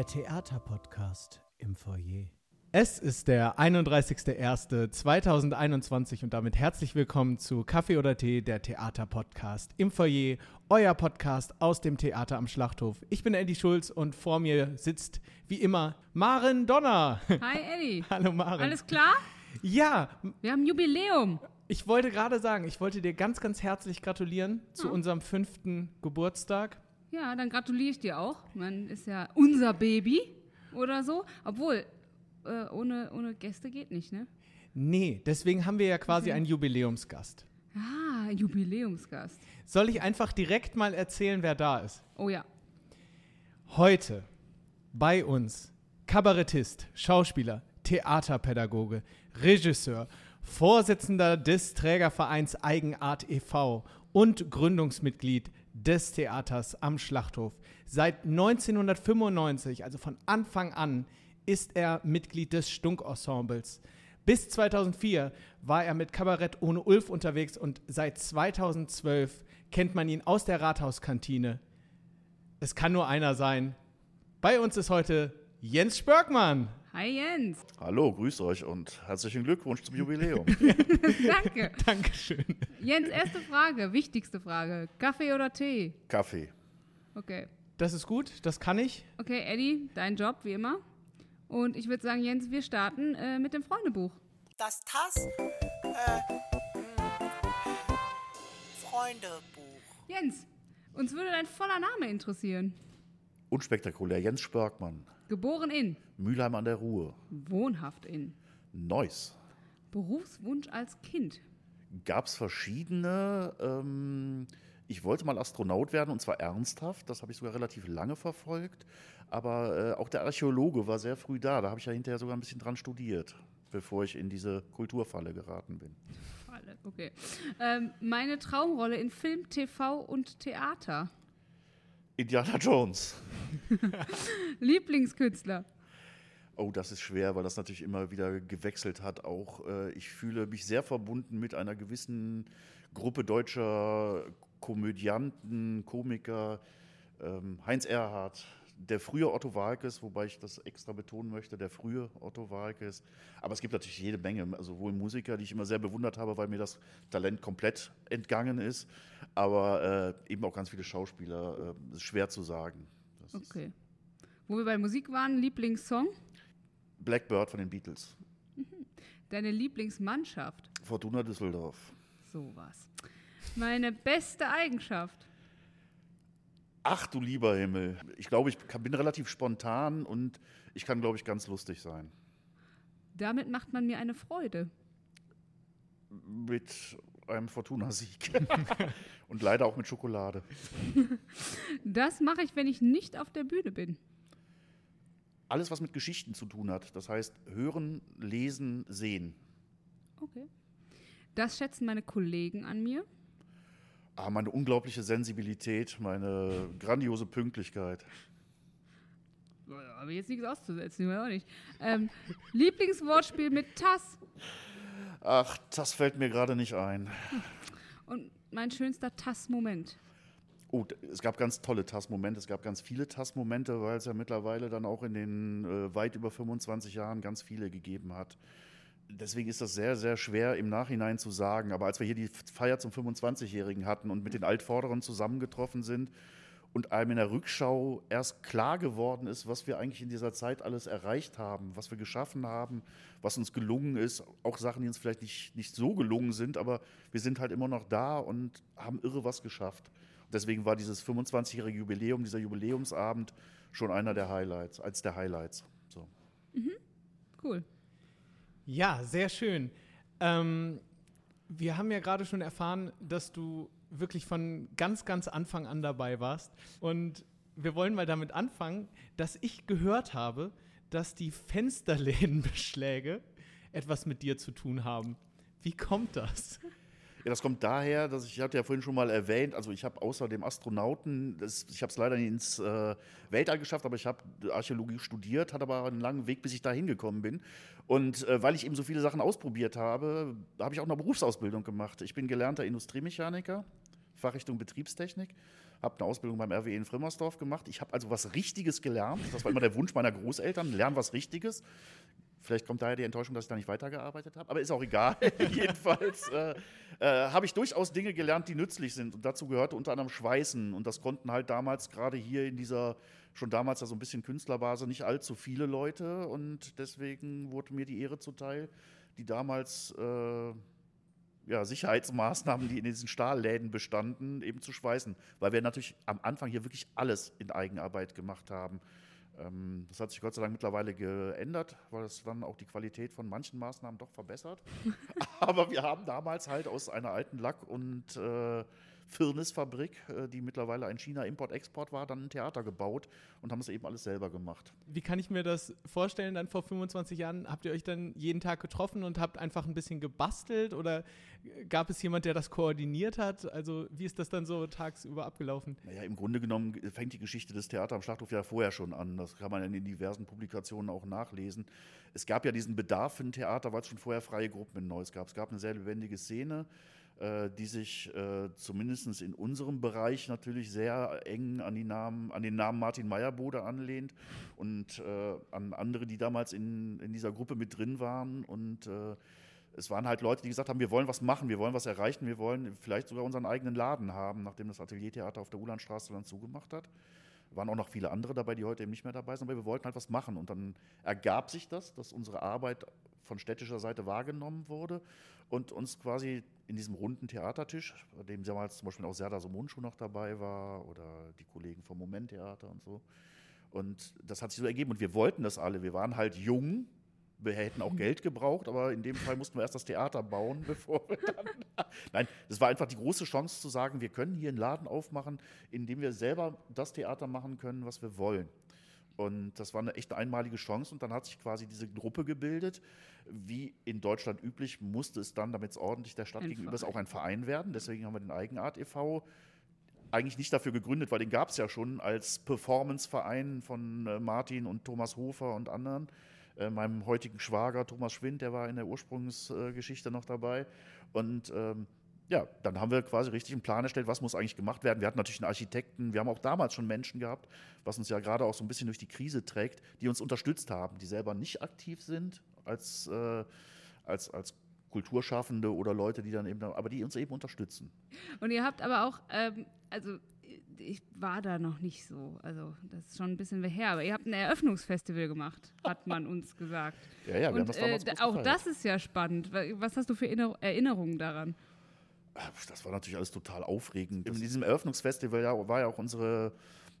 Der Theaterpodcast im Foyer. Es ist der 31.01.2021 und damit herzlich willkommen zu Kaffee oder Tee, der Theaterpodcast im Foyer, euer Podcast aus dem Theater am Schlachthof. Ich bin Eddie Schulz und vor mir sitzt wie immer Maren Donner. Hi Eddie. Hallo Maren. Alles klar? Ja, Wir haben Jubiläum. ich wollte gerade sagen, ich wollte dir ganz, ganz herzlich gratulieren zu Ja. unserem fünften Geburtstag. Ja, dann gratuliere ich dir auch. Man ist ja unser Baby oder so. Obwohl, äh, ohne, ohne Gäste geht nicht, ne? Nee, deswegen haben wir ja quasi Okay. einen Jubiläumsgast. Ah, Jubiläumsgast. Soll ich einfach direkt mal erzählen, wer da ist? Oh ja. Heute bei uns Kabarettist, Schauspieler, Theaterpädagoge, Regisseur, Vorsitzender des Trägervereins Eigenart e.V. und Gründungsmitglied des Theaters am Schlachthof. Seit 1995, also von Anfang an, ist er Mitglied des Stunk-Ensembles. Bis 2004 war er mit Kabarett ohne Ulf unterwegs und seit 2012 kennt man ihn aus der Rathauskantine. Es kann nur einer sein. Bei uns ist heute Jens Spörkmann. Hi Jens. Hallo, grüßt euch und herzlichen Glückwunsch zum Jubiläum. Danke. Dankeschön. Jens, erste Frage, wichtigste Frage. Kaffee oder Tee? Kaffee. Okay. Das ist gut, das kann ich. Okay, Eddie, dein Job wie immer. Und ich würde sagen, Jens, wir starten äh, mit dem Freundebuch. Das Tass äh, mh, Freundebuch. Jens, uns würde dein voller Name interessieren. Unspektakulär. Jens Spörkmann. Geboren in, Mülheim an der Ruhr. wohnhaft in, Neuss. Berufswunsch als Kind. Gab es verschiedene. Ähm, ich wollte mal Astronaut werden und zwar ernsthaft. Das habe ich sogar relativ lange verfolgt. Aber äh, auch der Archäologe war sehr früh da. Da habe ich ja hinterher sogar ein bisschen dran studiert, bevor ich in diese Kulturfalle geraten bin. Falle, Okay. Ähm, meine Traumrolle in Film, TV und Theater. Indiana Jones. Lieblingskünstler. Oh, das ist schwer, weil das natürlich immer wieder gewechselt hat. Auch äh, ich fühle mich sehr verbunden mit einer gewissen Gruppe deutscher Komödianten, Komiker. Ähm, Heinz Erhardt, der frühe Otto Walkes, wobei ich das extra betonen möchte, der frühe Otto Walkes. Aber es gibt natürlich jede Menge, also Musiker, die ich immer sehr bewundert habe, weil mir das Talent komplett entgangen ist, aber äh, eben auch ganz viele Schauspieler. Äh, ist schwer zu sagen. Das Okay. Wo wir bei Musik waren, Lieblingssong. Blackbird von den Beatles. Deine Lieblingsmannschaft. Fortuna Düsseldorf. Sowas. Meine beste Eigenschaft. Ach du lieber Himmel. Ich glaube, ich bin relativ spontan und ich kann, glaube ich, ganz lustig sein. Damit macht man mir eine Freude. Mit einem Fortuna-Sieg. und leider auch mit Schokolade. Das mache ich, wenn ich nicht auf der Bühne bin. Alles, was mit Geschichten zu tun hat. Das heißt, hören, lesen, sehen. Okay. Das schätzen meine Kollegen an mir. Ah, meine unglaubliche Sensibilität, meine grandiose Pünktlichkeit. Aber jetzt nichts auszusetzen, ich auch nicht. Ähm, Lieblingswortspiel mit Tass. Ach, das fällt mir gerade nicht ein. Und mein schönster Tass-Moment. Oh, es gab ganz tolle TAS-Momente, es gab ganz viele TAS-Momente, weil es ja mittlerweile dann auch in den äh, weit über 25 Jahren ganz viele gegeben hat. Deswegen ist das sehr, sehr schwer im Nachhinein zu sagen. Aber als wir hier die Feier zum 25-Jährigen hatten und mit den Altvorderen zusammengetroffen sind und einem in der Rückschau erst klar geworden ist, was wir eigentlich in dieser Zeit alles erreicht haben, was wir geschaffen haben, was uns gelungen ist, auch Sachen, die uns vielleicht nicht, nicht so gelungen sind, aber wir sind halt immer noch da und haben irre was geschafft. Deswegen war dieses 25-jährige Jubiläum, dieser Jubiläumsabend schon einer der Highlights, als der Highlights. So. Cool. Ja, sehr schön. Ähm, wir haben ja gerade schon erfahren, dass du wirklich von ganz, ganz Anfang an dabei warst. Und wir wollen mal damit anfangen, dass ich gehört habe, dass die Fensterlädenbeschläge etwas mit dir zu tun haben. Wie kommt das? Ja, das kommt daher, dass ich, ich hatte ja vorhin schon mal erwähnt, also ich habe außer dem Astronauten, das, ich habe es leider nicht ins äh, Weltall geschafft, aber ich habe Archäologie studiert, hatte aber einen langen Weg, bis ich da hingekommen bin. Und äh, weil ich eben so viele Sachen ausprobiert habe, habe ich auch eine Berufsausbildung gemacht. Ich bin gelernter Industriemechaniker, Fachrichtung Betriebstechnik, habe eine Ausbildung beim RWE in Frimmersdorf gemacht. Ich habe also was Richtiges gelernt. Das war immer der Wunsch meiner Großeltern, lernen was Richtiges. Vielleicht kommt daher die Enttäuschung, dass ich da nicht weitergearbeitet habe, aber ist auch egal. Jedenfalls äh, äh, habe ich durchaus Dinge gelernt, die nützlich sind. Und dazu gehörte unter anderem Schweißen. Und das konnten halt damals gerade hier in dieser, schon damals ja so ein bisschen Künstlerbase, nicht allzu viele Leute. Und deswegen wurde mir die Ehre zuteil, die damals äh, ja, Sicherheitsmaßnahmen, die in diesen Stahlläden bestanden, eben zu schweißen. Weil wir natürlich am Anfang hier wirklich alles in Eigenarbeit gemacht haben. Ähm, das hat sich Gott sei Dank mittlerweile geändert, weil es dann auch die Qualität von manchen Maßnahmen doch verbessert. Aber wir haben damals halt aus einer alten Lack- und äh, Firnisfabrik, äh, die mittlerweile ein China-Import-Export war, dann ein Theater gebaut und haben es eben alles selber gemacht. Wie kann ich mir das vorstellen? Dann vor 25 Jahren habt ihr euch dann jeden Tag getroffen und habt einfach ein bisschen gebastelt oder gab es jemand, der das koordiniert hat? Also wie ist das dann so tagsüber abgelaufen? Naja, im Grunde genommen fängt die Geschichte des Theaters am Schlachthof ja vorher schon an. Das kann man in diversen Publikationen auch nachlesen. Es gab ja diesen Bedarf für ein Theater, weil es schon vorher freie Gruppen in Neuss gab. Es gab eine sehr lebendige Szene äh, die sich äh, zumindest in unserem Bereich natürlich sehr eng an, die Namen, an den Namen Martin Meyerbode anlehnt und äh, an andere, die damals in, in dieser Gruppe mit drin waren. Und äh, es waren halt Leute, die gesagt haben, wir wollen was machen, wir wollen was erreichen, wir wollen vielleicht sogar unseren eigenen Laden haben, nachdem das Ateliertheater auf der Ulandstraße dann zugemacht hat waren auch noch viele andere dabei, die heute eben nicht mehr dabei sind, aber wir wollten halt was machen. Und dann ergab sich das, dass unsere Arbeit von städtischer Seite wahrgenommen wurde und uns quasi in diesem runden Theatertisch, bei dem damals zum Beispiel auch Serda Somundschuh noch dabei war oder die Kollegen vom Moment-Theater und so. Und das hat sich so ergeben. Und wir wollten das alle. Wir waren halt jung. Wir hätten auch Geld gebraucht, aber in dem Fall mussten wir erst das Theater bauen, bevor wir dann. Nein, das war einfach die große Chance zu sagen, wir können hier einen Laden aufmachen, in dem wir selber das Theater machen können, was wir wollen. Und das war eine echt einmalige Chance. Und dann hat sich quasi diese Gruppe gebildet. Wie in Deutschland üblich, musste es dann, damit es ordentlich der Stadt Ein gegenüber ist, Verein. auch ein Verein werden. Deswegen haben wir den Eigenart e.V. eigentlich nicht dafür gegründet, weil den gab es ja schon als Performanceverein von äh, Martin und Thomas Hofer und anderen. Äh, meinem heutigen Schwager Thomas Schwind, der war in der Ursprungsgeschichte noch dabei. Und ähm, ja, dann haben wir quasi richtig einen Plan erstellt, was muss eigentlich gemacht werden. Wir hatten natürlich einen Architekten, wir haben auch damals schon Menschen gehabt, was uns ja gerade auch so ein bisschen durch die Krise trägt, die uns unterstützt haben, die selber nicht aktiv sind als, äh, als, als Kulturschaffende oder Leute, die dann eben, aber die uns eben unterstützen. Und ihr habt aber auch, ähm, also ich war da noch nicht so, also das ist schon ein bisschen her, aber ihr habt ein Eröffnungsfestival gemacht, hat man uns gesagt. Ja, ja, wir haben Und das äh, damals da- groß auch gefeiert. das ist ja spannend. Wa- Was hast du für Erinner- Erinnerungen daran? Das war natürlich alles total aufregend. In diesem Eröffnungsfestival ja, war ja auch unsere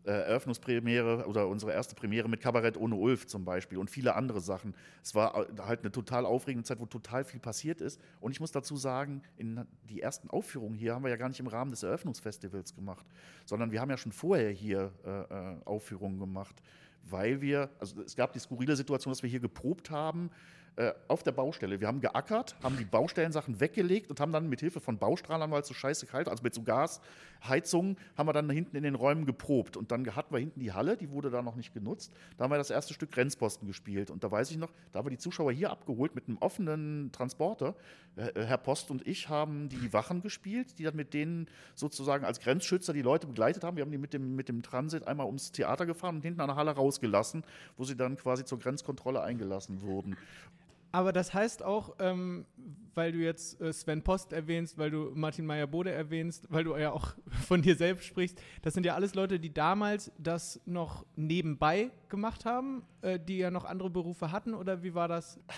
äh, Eröffnungspremiere oder unsere erste Premiere mit Kabarett ohne Ulf zum Beispiel und viele andere Sachen. Es war halt eine total aufregende Zeit, wo total viel passiert ist. Und ich muss dazu sagen, in die ersten Aufführungen hier haben wir ja gar nicht im Rahmen des Eröffnungsfestivals gemacht, sondern wir haben ja schon vorher hier äh, äh, Aufführungen gemacht, weil wir, also es gab die skurrile Situation, dass wir hier geprobt haben äh, auf der Baustelle. Wir haben geackert, haben die Baustellensachen weggelegt und haben dann mit Hilfe von Baustrahlern, weil es so scheiße kalt also mit so Gasheizungen, haben wir dann hinten in den Räumen geprobt. Und dann hatten wir hinten die Halle, die wurde da noch nicht genutzt. Da haben wir das erste Stück Grenzposten gespielt. Und da weiß ich noch, da haben wir die Zuschauer hier abgeholt mit einem offenen Transporter. Äh, Herr Post und ich haben die Wachen gespielt, die dann mit denen sozusagen als Grenzschützer die Leute begleitet haben. Wir haben die mit dem, mit dem Transit einmal ums Theater gefahren und hinten an der Halle rausgelassen, wo sie dann quasi zur Grenzkontrolle eingelassen wurden. Aber das heißt auch, ähm, weil du jetzt äh, Sven Post erwähnst, weil du Martin Meyer-Bode erwähnst, weil du ja auch von dir selbst sprichst, das sind ja alles Leute, die damals das noch nebenbei gemacht haben, äh, die ja noch andere Berufe hatten, oder wie war das?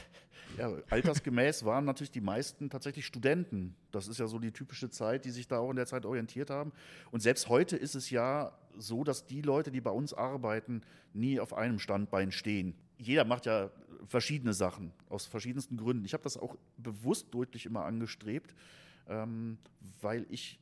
Ja, altersgemäß waren natürlich die meisten tatsächlich Studenten. Das ist ja so die typische Zeit, die sich da auch in der Zeit orientiert haben. Und selbst heute ist es ja so, dass die Leute, die bei uns arbeiten, nie auf einem Standbein stehen. Jeder macht ja verschiedene Sachen aus verschiedensten Gründen. Ich habe das auch bewusst deutlich immer angestrebt, ähm, weil ich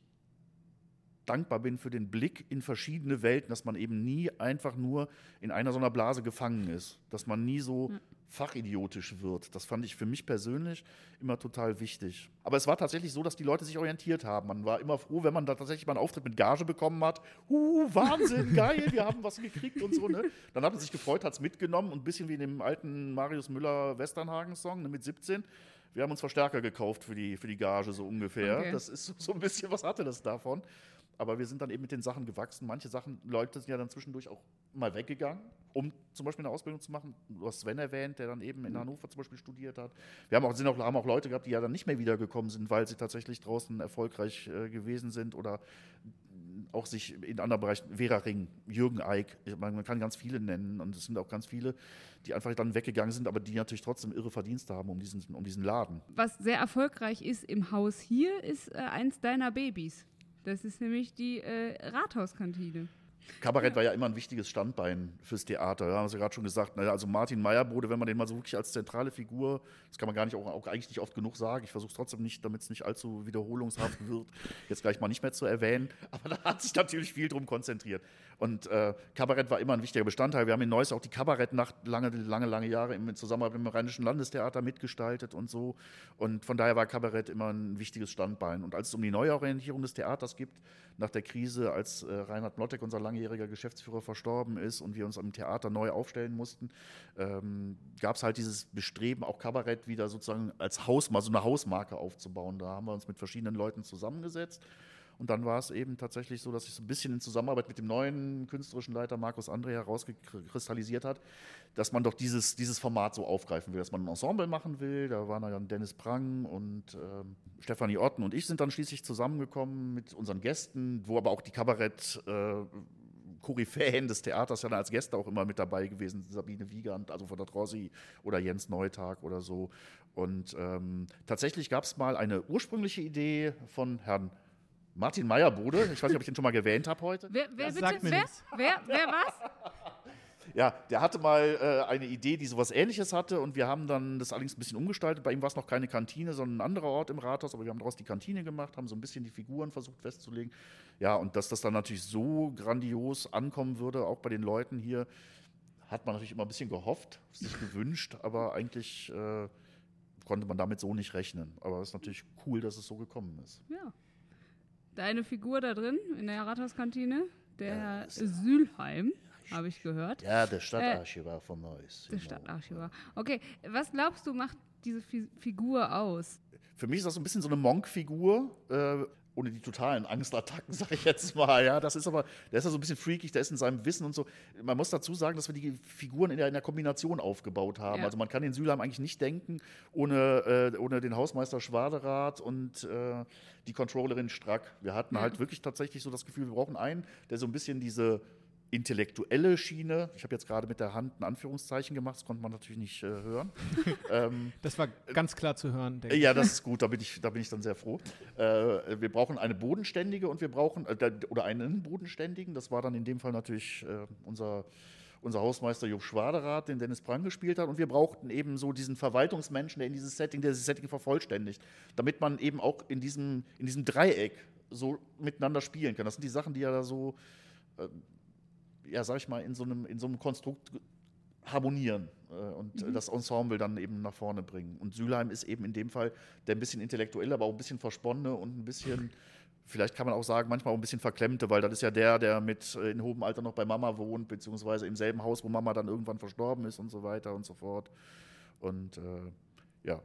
dankbar bin für den Blick in verschiedene Welten, dass man eben nie einfach nur in einer so einer Blase gefangen ist, dass man nie so fachidiotisch wird. Das fand ich für mich persönlich immer total wichtig. Aber es war tatsächlich so, dass die Leute sich orientiert haben. Man war immer froh, wenn man da tatsächlich mal einen Auftritt mit Gage bekommen hat. Uh, Wahnsinn, geil, wir haben was gekriegt und so. Ne? Dann hat man sich gefreut, hat es mitgenommen und ein bisschen wie in dem alten Marius Müller Westernhagen-Song ne, mit 17 Wir haben uns Verstärker gekauft für die, für die Gage, so ungefähr. Okay. Das ist so- so ein bisschen, was hatte das davon? Aber wir sind dann eben mit den Sachen gewachsen. Manche Sachen, Leute sind ja dann zwischendurch auch mal weggegangen, um zum Beispiel eine Ausbildung zu machen. Du hast Sven erwähnt, der dann eben in Hannover zum Beispiel studiert hat. Wir haben auch, sind auch, haben auch Leute gehabt, die ja dann nicht mehr wiedergekommen sind, weil sie tatsächlich draußen erfolgreich äh, gewesen sind oder auch sich in anderen Bereichen, Vera Ring, Jürgen Eick, meine, man kann ganz viele nennen und es sind auch ganz viele, die einfach dann weggegangen sind, aber die natürlich trotzdem irre Verdienste haben um diesen, um diesen Laden. Was sehr erfolgreich ist im Haus hier, ist äh, eins deiner Babys. Das ist nämlich die äh, Rathauskantine. Kabarett war ja immer ein wichtiges Standbein fürs Theater. Ja, haben Sie gerade schon gesagt. Also Martin Meyerbrode, wenn man den mal so wirklich als zentrale Figur, das kann man gar nicht auch, auch eigentlich nicht oft genug sagen. Ich versuche es trotzdem nicht, damit es nicht allzu wiederholungshaft wird, jetzt gleich mal nicht mehr zu erwähnen. Aber da hat sich natürlich viel drum konzentriert. Und äh, Kabarett war immer ein wichtiger Bestandteil. Wir haben in Neuss auch die Kabarettnacht lange, lange, lange Jahre im Zusammenarbeit mit dem Rheinischen Landestheater mitgestaltet und so. Und von daher war Kabarett immer ein wichtiges Standbein. Und als es um die Neuorientierung des Theaters gibt, nach der Krise, als äh, Reinhard Mlottek, unser langjähriger Geschäftsführer, verstorben ist und wir uns am Theater neu aufstellen mussten, ähm, gab es halt dieses Bestreben, auch Kabarett wieder sozusagen als Hausmarke, so eine Hausmarke aufzubauen. Da haben wir uns mit verschiedenen Leuten zusammengesetzt. Und dann war es eben tatsächlich so, dass sich so ein bisschen in Zusammenarbeit mit dem neuen künstlerischen Leiter Markus André herauskristallisiert hat, dass man doch dieses, dieses Format so aufgreifen will, dass man ein Ensemble machen will. Da waren dann Dennis Prang und ähm, Stefanie Otten und ich sind dann schließlich zusammengekommen mit unseren Gästen, wo aber auch die Kabarett äh, Koryphäen des Theaters ja dann als Gäste auch immer mit dabei gewesen, Sabine Wiegand, also von der Rossi oder Jens Neutag oder so. Und ähm, tatsächlich gab es mal eine ursprüngliche Idee von Herrn Martin Meyerbode. Ich weiß nicht, ob ich den schon mal erwähnt habe heute. Wer, wer Das bitte? sagt mir wer? wer? Wer was? Ja, der hatte mal äh, eine Idee, die sowas ähnliches hatte und wir haben dann das allerdings ein bisschen umgestaltet. Bei ihm war es noch keine Kantine, sondern ein anderer Ort im Rathaus, aber wir haben daraus die Kantine gemacht, haben so ein bisschen die Figuren versucht festzulegen. Ja, und dass das dann natürlich so grandios ankommen würde, auch bei den Leuten hier, hat man natürlich immer ein bisschen gehofft, sich gewünscht, aber eigentlich äh, konnte man damit so nicht rechnen. Aber es ist natürlich cool, dass es so gekommen ist. Ja. Deine Figur da drin in der Rathauskantine, der Herr Sülheim, habe ich gehört. Ja, der Stadtarchivar von Neuss. Der Stadtarchivar. Okay, was glaubst du, macht diese Fi Figur aus? Für mich ist das so ein bisschen so eine Monk-Figur, äh, ohne die totalen Angstattacken, sage ich jetzt mal. Ja, das ist aber, der ist ja so ein bisschen freakig, der ist in seinem Wissen und so. Man muss dazu sagen, dass wir die Figuren in der, in der Kombination aufgebaut haben. Ja. Also man kann den Sülheim eigentlich nicht denken ohne, äh, ohne den Hausmeister Schwaderath und äh, die Controllerin Strack. Wir hatten Ja. halt wirklich tatsächlich so das Gefühl, wir brauchen einen, der so ein bisschen diese intellektuelle Schiene, ich habe jetzt gerade mit der Hand ein Anführungszeichen gemacht, das konnte man natürlich nicht äh, hören. ähm, Das war ganz klar zu hören. denke ich. ja, das ist gut, da bin ich, da bin ich dann sehr froh. Äh, wir brauchen eine bodenständige und wir brauchen, äh, oder einen bodenständigen, das war dann in dem Fall natürlich äh, unser, unser Hausmeister Jupp Schwaderath, den Dennis Prang gespielt hat. Und wir brauchten eben so diesen Verwaltungsmenschen, der in dieses Setting, der dieses Setting vervollständigt, damit man eben auch in diesem, in diesem Dreieck so miteinander spielen kann. Das sind die Sachen, die ja da so, äh, ja, sag ich mal, in so einem, in so einem Konstrukt harmonieren äh, und äh, das Ensemble dann eben nach vorne bringen. Und Sülheim ist eben in dem Fall der ein bisschen intellektuelle, aber auch ein bisschen versponnene und ein bisschen, vielleicht kann man auch sagen, manchmal auch ein bisschen verklemmte, weil das ist ja der, der mit äh, in hohem Alter noch bei Mama wohnt, beziehungsweise im selben Haus, wo Mama dann irgendwann verstorben ist und so weiter und so fort. Und äh, ja,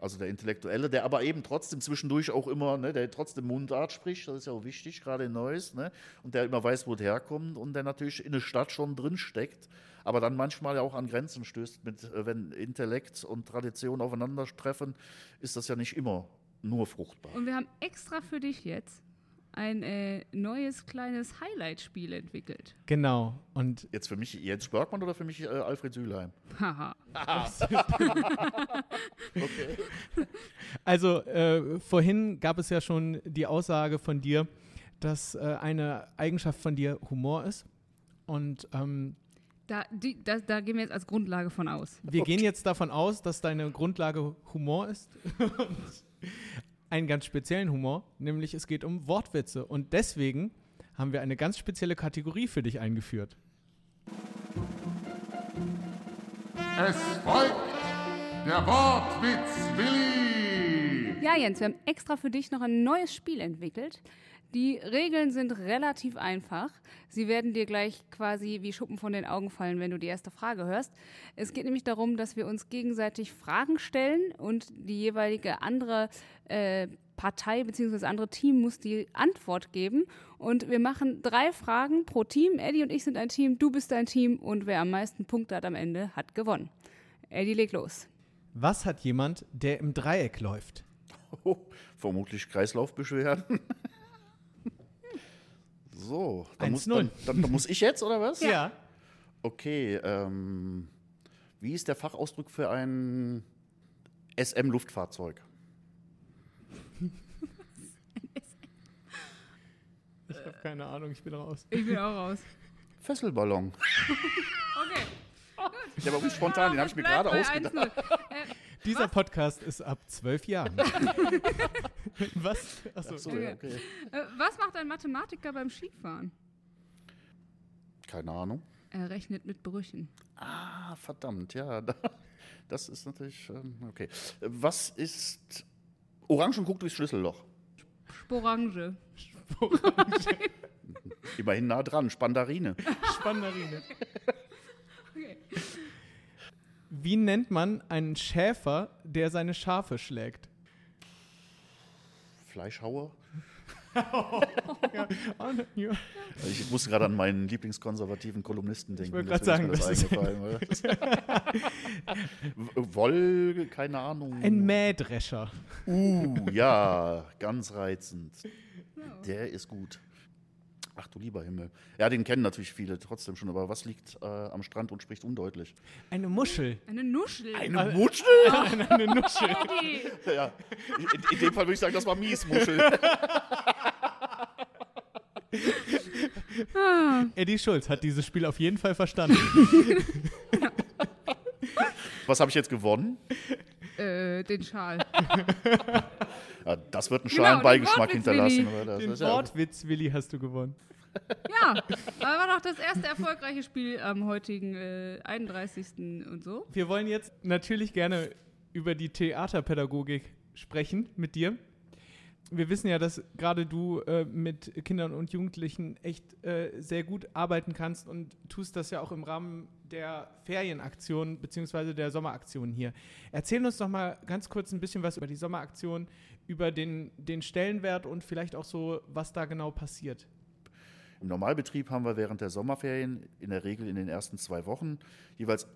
also der Intellektuelle, der aber eben trotzdem zwischendurch auch immer, ne, der trotzdem Mundart spricht, das ist ja auch wichtig, gerade in Neuss, ne, und der immer weiß, wo es herkommt und der natürlich in der Stadt schon drin steckt, aber dann manchmal ja auch an Grenzen stößt, mit, äh, wenn Intellekt und Tradition aufeinandertreffen, ist das ja nicht immer nur fruchtbar. Und wir haben extra für dich jetzt ein äh, neues kleines Highlight-Spiel entwickelt. Genau. Und Jetzt für mich Jens Bergmann oder für mich äh, Alfred Sülheim? Haha. Okay. also äh, vorhin gab es ja schon die Aussage von dir, dass äh, eine Eigenschaft von dir Humor ist. Und ähm, Da, die, da, da gehen wir jetzt als Grundlage von aus. wir gehen jetzt davon aus, dass deine Grundlage Humor ist. Einen ganz speziellen Humor, nämlich es geht um Wortwitze. Und deswegen haben wir eine ganz spezielle Kategorie für dich eingeführt. Es folgt der Wortwitz Willi. Ja, Jens, wir haben extra für dich noch ein neues Spiel entwickelt. Die Regeln sind relativ einfach. Sie werden dir gleich quasi wie Schuppen von den Augen fallen, wenn du die erste Frage hörst. Es geht nämlich darum, dass wir uns gegenseitig Fragen stellen und die jeweilige andere äh, Partei bzw. andere Team muss die Antwort geben. Und wir machen drei Fragen pro Team. Eddie und ich sind ein Team, du bist ein Team und wer am meisten Punkte hat am Ende, hat gewonnen. Eddie, leg los. Was hat jemand, der im Dreieck läuft? Oh, vermutlich Kreislaufbeschwerden. So, dann muss, 1-0. dann, dann, dann muss ich jetzt, oder was? Ja. Okay, ähm, wie ist der Fachausdruck für ein SM-Luftfahrzeug? Ich habe keine Ahnung, ich bin raus. Ich bin auch raus. Fesselballon. Okay. Der war ganz spontan, den habe ich mir gerade ausgedacht. 1-0. Dieser Podcast ist ab zwölf Jahren. Was? Achso, Ach so, Okay. okay. Äh, was macht ein Mathematiker beim Skifahren? Keine Ahnung. Er rechnet mit Brüchen. Ah, verdammt, ja. da- Das ist natürlich, ähm, okay. Was ist Orange und guckt durchs Schlüsselloch? Sporange. Immerhin nah dran, Spandarine. Spandarine. Wie nennt man einen Schäfer, der seine Schafe schlägt? Fleischhauer? Ja. Ich musste gerade an meinen Lieblingskonservativen Kolumnisten denken. wollte grad deswegen ist sagen, das eingefallen. W- Woll, keine Ahnung. Ein Mähdrescher. Uh, ja, ganz reizend. Der ist gut. Ach du lieber Himmel. Ja, den kennen natürlich viele trotzdem schon, aber was liegt äh, am Strand und spricht undeutlich? Eine Muschel. Eine Nuschel. Eine Muschel? Eine Nuschel. Eddie. Ja, in, in dem Fall würde ich sagen, das war Miesmuschel. Eddie Schulz hat dieses Spiel auf jeden Fall verstanden. Was habe ich jetzt gewonnen? Äh, den Schal. Ja, das wird einen Genau, schalen den Beigeschmack hinterlassen. Das Den ja- Wortwitz, Willi, hast du gewonnen. Ja, aber war doch das erste erfolgreiche Spiel am heutigen äh, 31. und so. Wir wollen jetzt natürlich gerne über die Theaterpädagogik sprechen mit dir. Wir wissen ja, dass gerade du äh, mit Kindern und Jugendlichen echt äh, sehr gut arbeiten kannst und tust das ja auch im Rahmen der Ferienaktion bzw. der Sommeraktion hier. Erzähl uns doch mal ganz kurz ein bisschen was über die Sommeraktion, über den, den Stellenwert und vielleicht auch so, was da genau passiert. Im Normalbetrieb haben wir während der Sommerferien in der Regel in den ersten zwei Wochen jeweils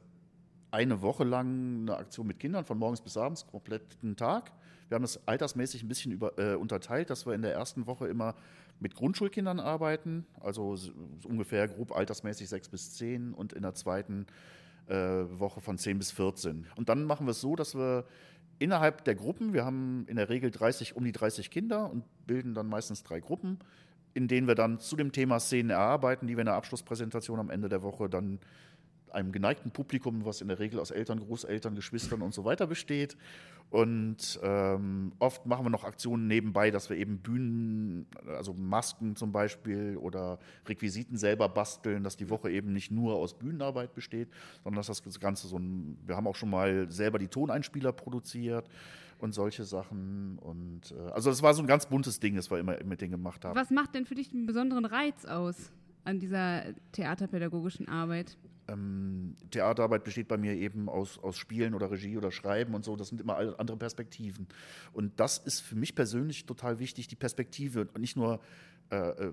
eine Woche lang eine Aktion mit Kindern von morgens bis abends, kompletten Tag. Wir haben das altersmäßig ein bisschen über, äh, unterteilt, dass wir in der ersten Woche immer mit Grundschulkindern arbeiten, also ungefähr grob altersmäßig sechs bis zehn und in der zweiten äh, Woche von 10 bis 14. Und dann machen wir es so, dass wir innerhalb der Gruppen, wir haben in der Regel 30, um die 30 Kinder und bilden dann meistens drei Gruppen, in denen wir dann zu dem Thema Szenen erarbeiten, die wir in der Abschlusspräsentation am Ende der Woche dann einem geneigten Publikum, was in der Regel aus Eltern, Großeltern, Geschwistern und so weiter besteht. Und ähm, oft machen wir noch Aktionen nebenbei, dass wir eben Bühnen, also Masken zum Beispiel oder Requisiten selber basteln, dass die Woche eben nicht nur aus Bühnenarbeit besteht, sondern dass das Ganze so ein, wir haben auch schon mal selber die Toneinspieler produziert und solche Sachen. Und äh, also das war so ein ganz buntes Ding, das wir immer mit denen gemacht haben. Was macht denn für dich einen besonderen Reiz aus an dieser theaterpädagogischen Arbeit? Ähm, Theaterarbeit besteht bei mir eben aus, aus Spielen oder Regie oder Schreiben und so. Das sind immer andere Perspektiven. Und das ist für mich persönlich total wichtig, die Perspektive und nicht nur äh, äh,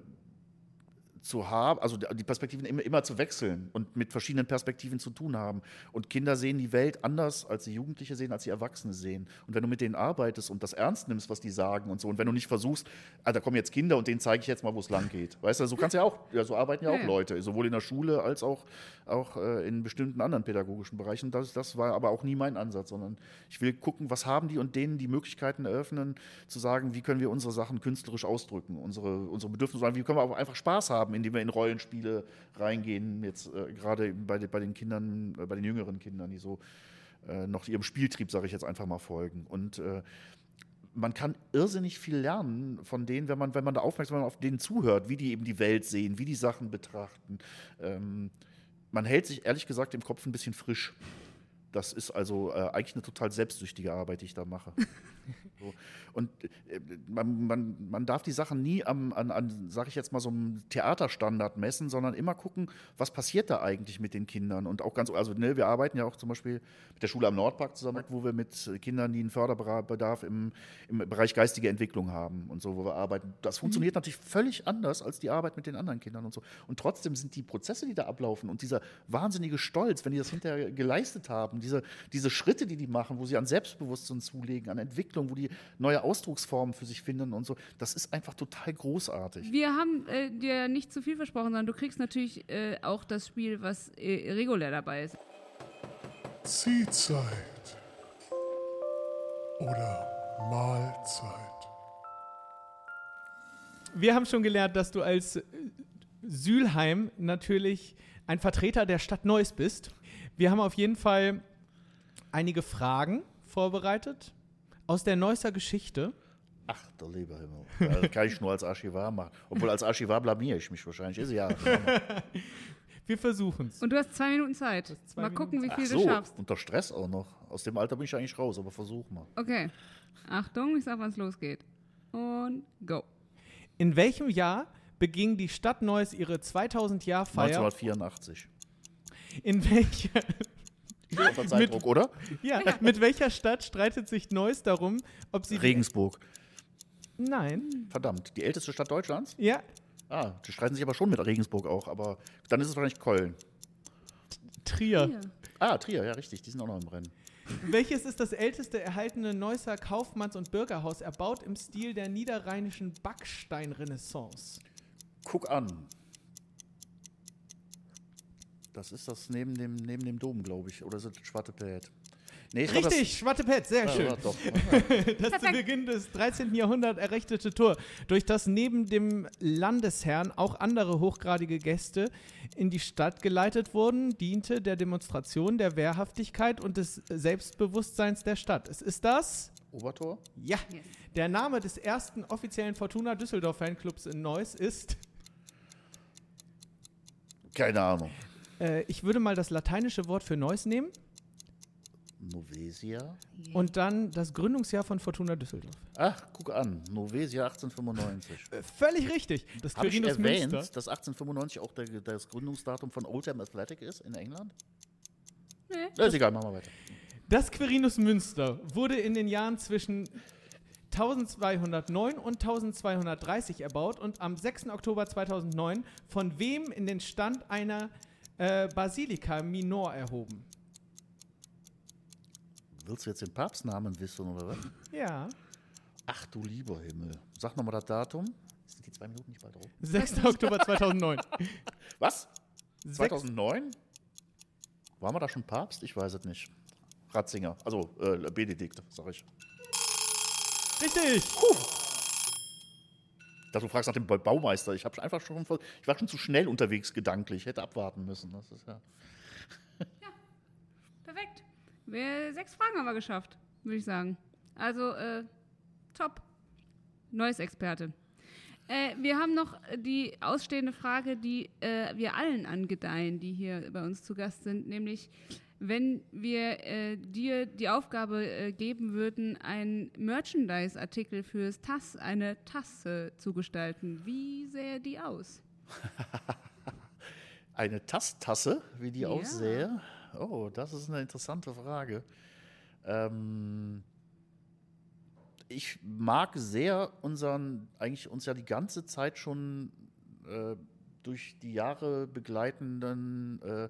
zu haben, also die Perspektiven immer, immer zu wechseln und mit verschiedenen Perspektiven zu tun haben. Und Kinder sehen die Welt anders, als die Jugendliche sehen, als die Erwachsene sehen. Und wenn du mit denen arbeitest und das ernst nimmst, was die sagen und so, und wenn du nicht versuchst, ah, da kommen jetzt Kinder und denen zeige ich jetzt mal, wo es lang geht. Weißt du, so kannst ja auch, ja, so arbeiten ja Ja, auch. Leute, sowohl in der Schule als auch, auch äh, in bestimmten anderen pädagogischen Bereichen. Das, das war aber auch nie mein Ansatz, sondern ich will gucken, was haben die und denen die Möglichkeiten eröffnen, zu sagen, wie können wir unsere Sachen künstlerisch ausdrücken, unsere, unsere Bedürfnisse, wie können wir auch einfach Spaß haben, indem wir in Rollenspiele reingehen, jetzt äh, gerade bei, bei den Kindern, äh, bei den jüngeren Kindern, die so äh, noch ihrem Spieltrieb, sage ich jetzt einfach mal, folgen. Und äh, man kann irrsinnig viel lernen von denen, wenn man, wenn man da aufmerksam auf denen zuhört, wie die eben die Welt sehen, wie die Sachen betrachten. Ähm, man hält sich ehrlich gesagt im Kopf ein bisschen frisch. Das ist also äh, eigentlich eine total selbstsüchtige Arbeit, die ich da mache. so. Und äh, man, man, man darf die Sachen nie am, an, an sag ich jetzt mal, so einem Theaterstandard messen, sondern immer gucken, was passiert da eigentlich mit den Kindern. Und auch ganz, also ne, wir arbeiten ja auch zum Beispiel mit der Schule am Nordpark zusammen, wo wir mit Kindern, die einen Förderbedarf im, im Bereich geistige Entwicklung haben und so, wo wir arbeiten. Das funktioniert natürlich völlig anders als die Arbeit mit den anderen Kindern und so. Und trotzdem sind die Prozesse, die da ablaufen und dieser wahnsinnige Stolz, wenn die das hinterher geleistet haben, diese, diese Schritte, die die machen, wo sie an Selbstbewusstsein zulegen, an Entwicklung, wo die neue Ausdrucksformen für sich finden und so, das ist einfach total großartig. Wir haben äh, dir nicht zu viel versprochen, sondern du kriegst natürlich äh, auch das Spiel, was äh, regulär dabei ist. Ziehzeit oder Mahlzeit. Wir haben schon gelernt, dass du als äh, Sülheim natürlich ein Vertreter der Stadt Neuss bist. Wir haben auf jeden Fall einige Fragen vorbereitet aus der Neusser Geschichte. Ach, der liebe Himmel. Das kann ich nur als Archivar machen. Obwohl als Archivar blamiere ich mich wahrscheinlich. Ist ja. Wir versuchen es. Und du hast zwei Minuten Zeit. zwei mal gucken, wie Ach viel so, du schaffst. unter Stress auch noch. Aus dem Alter bin ich eigentlich raus, aber versuch mal. Okay. Achtung, ich sag, wann es losgeht. Und go. In welchem Jahr beging die Stadt Neuss ihre 2000-Jahr-Feier? 1984. In welcher, Unter Zeitdruck, oder? ja, mit welcher Stadt streitet sich Neuss darum, ob sie. Regensburg. Nein. Verdammt, die älteste Stadt Deutschlands? Ja, Ah, die streiten sich aber schon mit Regensburg auch, aber dann ist es wahrscheinlich Köln. Trier. Ah, Trier, ja richtig, die sind auch noch im Rennen. Welches ist das älteste erhaltene Neusser Kaufmanns- und Bürgerhaus, erbaut im Stil der niederrheinischen Backsteinrenaissance? Guck an. Das ist das neben dem, neben dem Dom, glaube ich. Oder ist es Schwattepät? Nee, ich glaub, Richtig, Schwattepet, sehr Das, schön. ja, doch. Das zu Beginn des 13. Jahrhunderts errichtete Tor, durch das neben dem Landesherrn auch andere hochgradige Gäste in die Stadt geleitet wurden, diente der Demonstration der Wehrhaftigkeit und des Selbstbewusstseins der Stadt. Es ist das? Obertor? Ja. Der Name des ersten offiziellen Fortuna Düsseldorf Fanclubs in Neuss ist, Keine Ahnung. Äh, ich würde mal das lateinische Wort für Neuss nehmen Novesia? und dann das Gründungsjahr von Fortuna Düsseldorf. Ach, guck an. Novesia 1895. Äh, völlig richtig. Das Habe ich Quirinus erwähnt, Münster. dass 1895 auch der, das Gründungsdatum von Oldham Athletic ist in England? Nee. Ist egal, machen wir weiter. Das Quirinus Münster wurde in den Jahren zwischen 1209 und 1230 erbaut und am 6. Oktober 2009 von wem in den Stand einer äh, Basilika Minor erhoben? Willst du jetzt den Papstnamen wissen oder was? Ja. Ach du lieber Himmel. Sag nochmal das Datum. Sind die zwei Minuten nicht bald rum? 6. Oktober 2009. Was? Sechs- 2009? Waren wir da schon Papst? Ich weiß es nicht. Ratzinger, also äh, Benedikt, sag ich. Richtig. Ich dachte, du fragst nach dem Ba- Baumeister. Ich, hab einfach schon, ich war schon zu schnell unterwegs gedanklich. Ich hätte abwarten müssen. Das ist ja. Perfekt. Wir, sechs Fragen haben wir geschafft, würde ich sagen. Also, äh, top. Neues Experte. Äh, wir haben noch die ausstehende Frage, die äh, wir allen angedeihen, die hier bei uns zu Gast sind, nämlich wenn wir äh, dir die Aufgabe äh, geben würden, einen Merchandise-Artikel fürs TAS, eine Tasse zu gestalten, wie sähe die aus? Eine Tasttasse, wie die Ja. aussähe? Oh, das ist eine interessante Frage. Ähm, ich mag sehr unseren, eigentlich uns ja die ganze Zeit schon äh, durch die Jahre begleitenden, äh,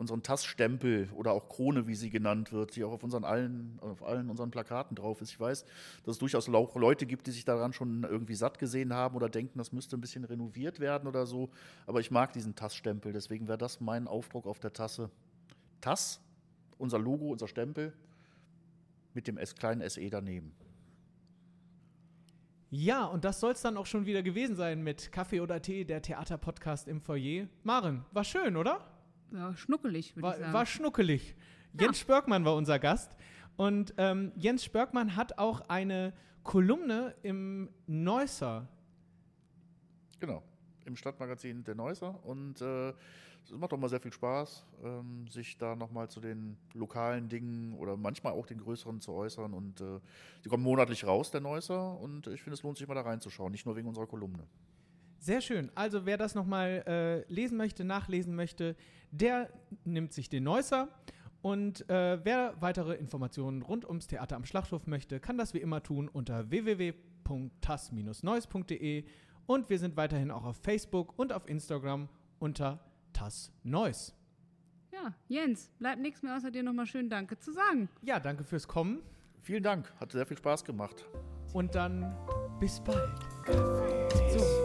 unseren Tassstempel oder auch Krone, wie sie genannt wird, die auch auf unseren allen, auf allen unseren Plakaten drauf ist. Ich weiß, dass es durchaus Leute gibt, die sich daran schon irgendwie satt gesehen haben oder denken, das müsste ein bisschen renoviert werden oder so. Aber ich mag diesen Tassstempel, deswegen wäre das mein Aufdruck auf der Tasse. Tass, unser Logo, unser Stempel mit dem S kleinen SE daneben. Ja, und das soll es dann auch schon wieder gewesen sein mit Kaffee oder Tee, der Theaterpodcast im Foyer. Maren, war schön, oder? Ja, schnuckelig, würde ich War, sagen. war schnuckelig. Jens Spörkmann war unser Gast. Und ähm, Jens Spörkmann hat auch eine Kolumne im Neusser. Genau, im Stadtmagazin der Neusser. Und äh, es macht auch mal sehr viel Spaß, ähm, sich da nochmal zu den lokalen Dingen oder manchmal auch den größeren zu äußern. Und äh, die kommen monatlich raus, der Neusser. Und ich finde, es lohnt sich mal da reinzuschauen, nicht nur wegen unserer Kolumne. Sehr schön. Also wer das nochmal äh, lesen möchte, nachlesen möchte, der nimmt sich den Neusser. Und äh, wer weitere Informationen rund ums Theater am Schlachthof möchte, kann das wie immer tun unter www.tas-neues.de und wir sind weiterhin auch auf Facebook und auf Instagram unter Tas Neues. Ja, Jens, bleibt nichts mehr außer dir nochmal schön Danke zu sagen. Ja, danke fürs Kommen Vielen Dank, hat sehr viel Spaß gemacht. und dann bis bald. Kaffee